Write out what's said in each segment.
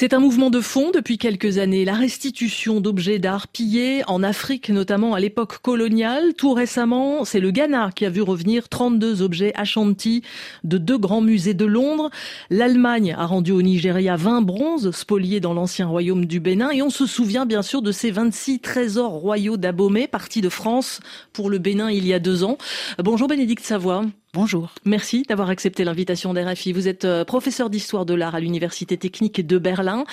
C'est un mouvement de fond depuis quelques années, la restitution d'objets d'art pillés en Afrique, notamment à l'époque coloniale. Tout récemment, c'est le Ghana qui a vu revenir 32 objets Ashanti de deux grands musées de Londres. L'Allemagne a rendu au Nigeria 20 bronzes spoliés dans l'ancien royaume du Bénin et on se souvient bien sûr de ces 26 trésors royaux d'Abomey partis de France pour le Bénin il y a deux ans. Bonjour Bénédicte Savoie. Bonjour. Merci d'avoir accepté l'invitation d'RFI. Vous êtes euh, professeur d'histoire de l'art à l'Université technique de Berlin.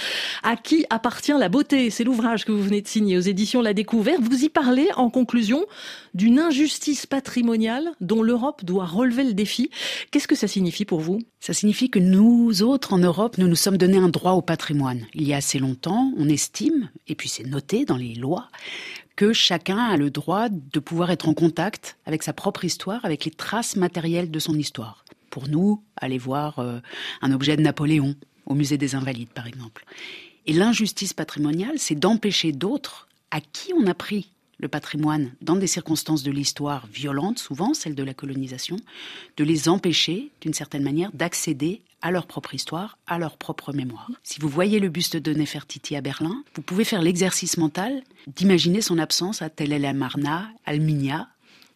À qui appartient la beauté C'est l'ouvrage que vous venez de signer aux éditions La Découverte. Vous y parlez en conclusion d'une injustice patrimoniale dont l'Europe doit relever le défi. Qu'est-ce que ça signifie pour vous? Ça signifie que nous autres en Europe, nous nous sommes donné un droit au patrimoine. Il y a assez longtemps, on estime, et puis c'est noté dans les lois, que chacun a le droit de pouvoir être en contact avec sa propre histoire, avec les traces matérielles de son histoire. Pour nous, aller voir euh, un objet de Napoléon au musée des Invalides, par exemple. Et l'injustice patrimoniale, c'est d'empêcher d'autres à qui on a pris le patrimoine dans des circonstances de l'histoire violentes, souvent celles de la colonisation, de les empêcher, d'une certaine manière, d'accéder à leur propre histoire, à leur propre mémoire. Si vous voyez le buste de Nefertiti à Berlin, vous pouvez faire l'exercice mental d'imaginer son absence à Tel El Amarna, Alminia,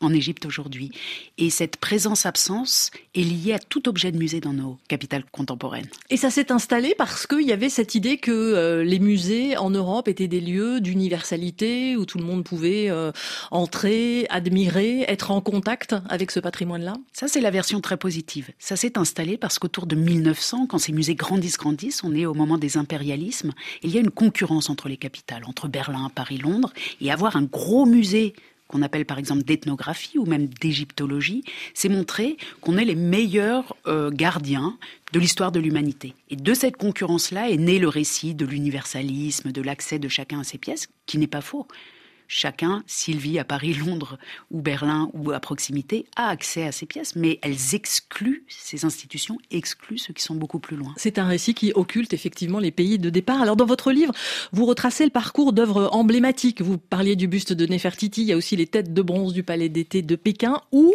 en Égypte aujourd'hui. Et cette présence-absence est liée à tout objet de musée dans nos capitales contemporaines. Et ça s'est installé parce qu'il y avait cette idée que euh, les musées en Europe étaient des lieux d'universalité où tout le monde pouvait euh, entrer, admirer, être en contact avec ce patrimoine-là Ça, c'est la version très positive. Ça s'est installé parce qu'autour de 1900, quand ces musées grandissent, grandissent, on est au moment des impérialismes, il y a une concurrence entre les capitales, entre Berlin, Paris, Londres, et avoir un gros musée qu'on appelle par exemple d'ethnographie ou même d'égyptologie, c'est montrer qu'on est les meilleurs euh, gardiens de l'histoire de l'humanité. Et de cette concurrence-là est né le récit de l'universalisme, de l'accès de chacun à ses pièces, qui n'est pas faux chacun, s'il vit à Paris, Londres ou Berlin ou à proximité, a accès à ces pièces, mais elles excluent, ces institutions excluent ceux qui sont beaucoup plus loin. C'est un récit qui occulte effectivement les pays de départ. Alors dans votre livre, vous retracez le parcours d'œuvres emblématiques. Vous parliez du buste de Nefertiti, il y a aussi les têtes de bronze du palais d'été de Pékin, ou,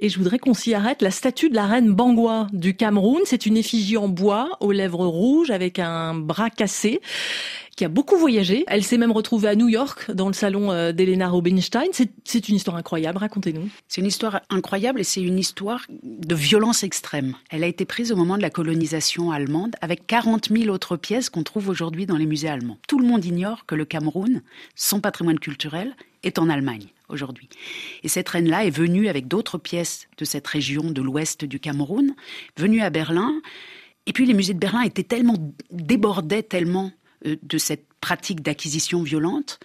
et je voudrais qu'on s'y arrête, la statue de la reine Bangwa du Cameroun. C'est une effigie en bois, aux lèvres rouges, avec un bras cassé qui a beaucoup voyagé. Elle s'est même retrouvée à New York dans le salon euh, d'Elena Rubinstein. C'est une histoire incroyable, racontez-nous. C'est une histoire incroyable et c'est une histoire de violence extrême. Elle a été prise au moment de la colonisation allemande avec 40 000 autres pièces qu'on trouve aujourd'hui dans les musées allemands. Tout le monde ignore que le Cameroun, son patrimoine culturel, est en Allemagne aujourd'hui. Et cette reine-là est venue avec d'autres pièces de cette région de l'ouest du Cameroun, venue à Berlin. Et puis les musées de Berlin étaient tellement, débordaient tellement de cette pratique d'acquisition violente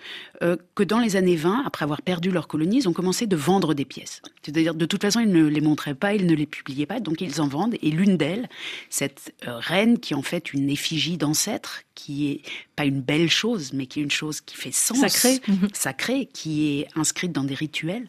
euh, que dans les années 20, après avoir perdu leur colonie, ils ont commencé de vendre des pièces. C'est-à-dire, de toute façon, ils ne les montraient pas, ils ne les publiaient pas, donc ils en vendent. Et l'une d'elles, cette euh, reine qui est en fait une effigie d'ancêtre, qui est pas une belle chose, mais qui est une chose qui fait sens, sacré, sacré qui est inscrite dans des rituels.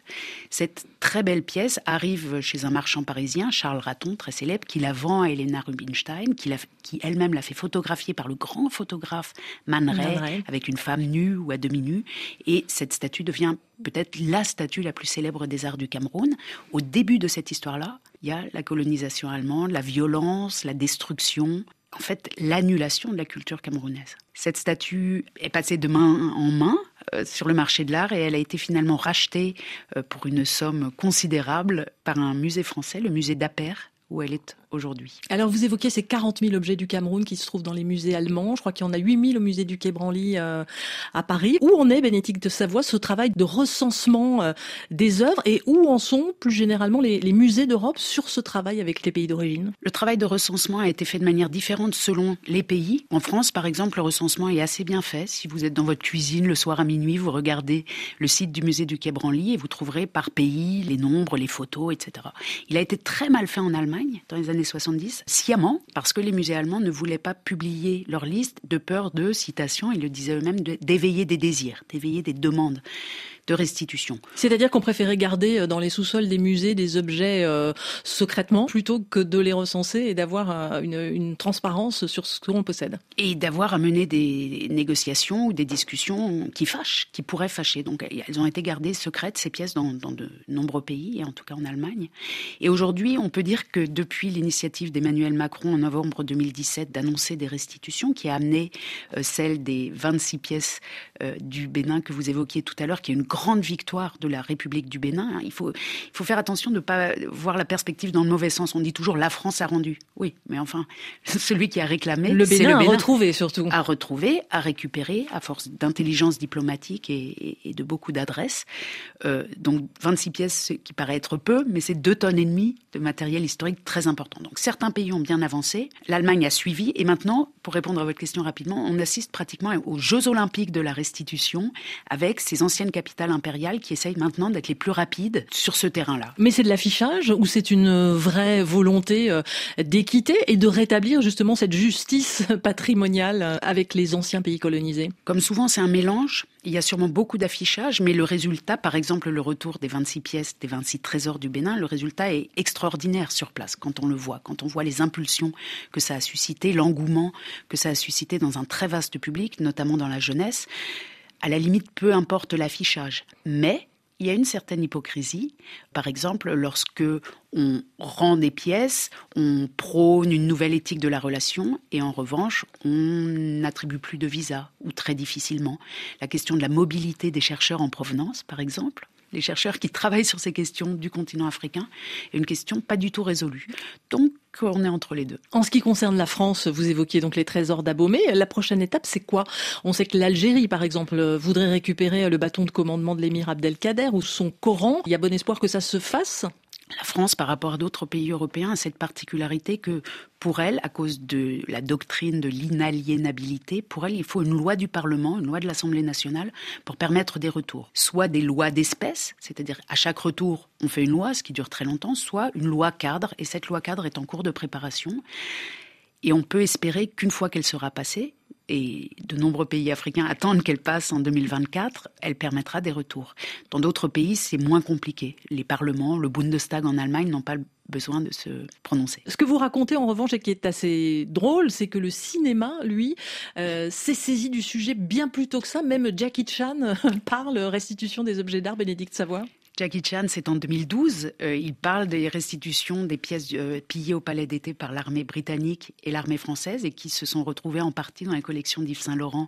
Cette très belle pièce arrive chez un marchand parisien, Charles Raton, très célèbre, qui la vend à Elena Rubinstein, qui, qui elle-même l'a fait photographier par le grand photographe Man Ray, avec une femme nue ou à demi nue. Et cette statue devient peut-être la statue la plus célèbre des arts du Cameroun. Au début de cette histoire-là, il y a la colonisation allemande, la violence, la destruction, en fait l'annulation de la culture camerounaise. Cette statue est passée de main en main euh, sur le marché de l'art et elle a été finalement rachetée euh, pour une somme considérable par un musée français, le musée d'Aper, où elle est aujourd'hui. Alors vous évoquez ces 40 000 objets du Cameroun qui se trouvent dans les musées allemands. Je crois qu'il y en a 8 000 au musée du Quai Branly euh, à Paris. Où en est, Bénédicte de Savoie, ce travail de recensement euh, des œuvres et où en sont plus généralement les, les musées d'Europe sur ce travail avec les pays d'origine? Le travail de recensement a été fait de manière différente selon les pays. En France, par exemple, le recensement est assez bien fait. Si vous êtes dans votre cuisine le soir à minuit, vous regardez le site du musée du Quai Branly et vous trouverez par pays les nombres, les photos, etc. Il a été très mal fait en Allemagne dans les années 70, sciemment, parce que les musées allemands ne voulaient pas publier leur liste de peur de, citation, ils le disaient eux-mêmes, d'éveiller des désirs, d'éveiller des demandes de restitution. C'est-à-dire qu'on préférait garder euh, dans les sous-sols des musées des objets euh, secrètement plutôt que de les recenser et d'avoir une, une, transparence sur ce qu'on possède. Et d'avoir à mener des négociations ou des discussions qui fâchent, qui pourraient fâcher. Donc elles ont été gardées secrètes, ces pièces, dans, dans de nombreux pays, et en tout cas en Allemagne. Et aujourd'hui, on peut dire que depuis l'initiative d'Emmanuel Macron en novembre 2017 d'annoncer des restitutions, qui a amené euh, celle des 26 pièces euh, du Bénin que vous évoquiez tout à l'heure, qui est une grande victoire de la République du Bénin. Hein. Il faut, il faut faire attention de ne pas voir la perspective dans le mauvais sens. On dit toujours la France a rendu. Oui, mais enfin, celui qui a réclamé, le Bénin, le Bénin a retrouvé surtout. A retrouvé, a récupéré, à force d'intelligence diplomatique et, de beaucoup d'adresses. Euh, donc 26 pièces, qui paraît être peu, mais c'est deux tonnes et demie de matériel historique très important. Donc certains pays ont bien avancé, l'Allemagne a suivi, et maintenant, pour répondre à votre question rapidement, on assiste pratiquement aux Jeux olympiques de la restitution avec ces anciennes capitales impériales qui essayent maintenant d'être les plus rapides sur ce terrain-là. Mais c'est de l'affichage ou c'est une vraie volonté euh, d'équité et de rétablir justement cette justice patrimoniale avec les anciens pays colonisés? Comme souvent, c'est un mélange. Il y a sûrement beaucoup d'affichage, mais le résultat, par exemple le retour des 26 pièces, des 26 trésors du Bénin, le résultat est extraordinaire sur place quand on le voit, quand on voit les impulsions que ça a suscité, l'engouement que ça a suscité dans un très vaste public, notamment dans la jeunesse. À la limite, peu importe l'affichage. Mais il y a une certaine hypocrisie. Par exemple, lorsque on rend des pièces, on prône une nouvelle éthique de la relation et en revanche, on n'attribue plus de visa ou très difficilement. La question de la mobilité des chercheurs en provenance, par exemple, les chercheurs qui travaillent sur ces questions du continent africain, est une question pas du tout résolue. Donc, on est entre les deux. En ce qui concerne la France, vous évoquiez donc les trésors d'Abomey. La prochaine étape, c'est quoi? On sait que l'Algérie, par exemple, voudrait récupérer le bâton de commandement de l'émir Abdelkader ou son Coran. Il y a bon espoir que ça se fasse? La France, par rapport à d'autres pays européens, a cette particularité que pour elle, à cause de la doctrine de l'inaliénabilité, pour elle, il faut une loi du Parlement, une loi de l'Assemblée nationale pour permettre des retours. Soit des lois d'espèces, c'est-à-dire à chaque retour, on fait une loi, ce qui dure très longtemps, soit une loi cadre, et cette loi cadre est en cours de préparation. Et on peut espérer qu'une fois qu'elle sera passée, et de nombreux pays africains attendent qu'elle passe en 2024, elle permettra des retours. Dans d'autres pays, c'est moins compliqué. Les parlements, le Bundestag en Allemagne n'ont pas besoin de se prononcer. Ce que vous racontez en revanche et qui est assez drôle, c'est que le cinéma, lui, euh, s'est saisi du sujet bien plus tôt que ça. Même Jackie Chan parle restitution des objets d'art, Bénédicte Savoie. Jackie Chan, c'est en 2012. Euh, il parle des restitutions des pièces euh, pillées au palais d'été par l'armée britannique et l'armée française et qui se sont retrouvées en partie dans les collections d'Yves Saint-Laurent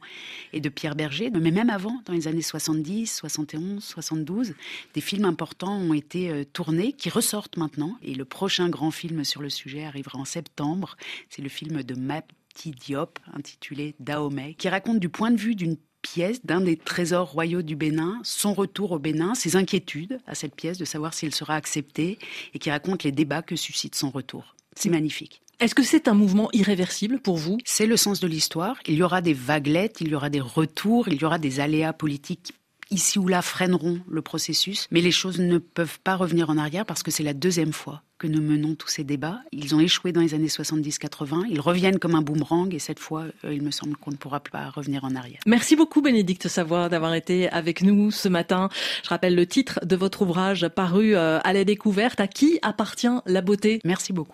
et de Pierre Berger. Mais même avant, dans les années 70, 71, 72, des films importants ont été euh, tournés qui ressortent maintenant. Et le prochain grand film sur le sujet arrivera en septembre. C'est le film de Mati Diop intitulé Dahomey, qui raconte du point de vue d'une pièce d'un des trésors royaux du Bénin, son retour au Bénin, ses inquiétudes à cette pièce de savoir si elle sera acceptée et qui raconte les débats que suscite son retour. C'est magnifique. Est-ce que c'est un mouvement irréversible pour vous? C'est le sens de l'histoire. Il y aura des vaguelettes, il y aura des retours, il y aura des aléas politiques ici ou là freineront le processus, mais les choses ne peuvent pas revenir en arrière parce que c'est la deuxième fois que nous menons tous ces débats. Ils ont échoué dans les années 70-80, ils reviennent comme un boomerang et cette fois, euh, il me semble qu'on ne pourra pas revenir en arrière. Merci beaucoup Bénédicte Savoie d'avoir été avec nous ce matin. Je rappelle le titre de votre ouvrage paru euh, à la découverte. À qui appartient la beauté? Merci beaucoup.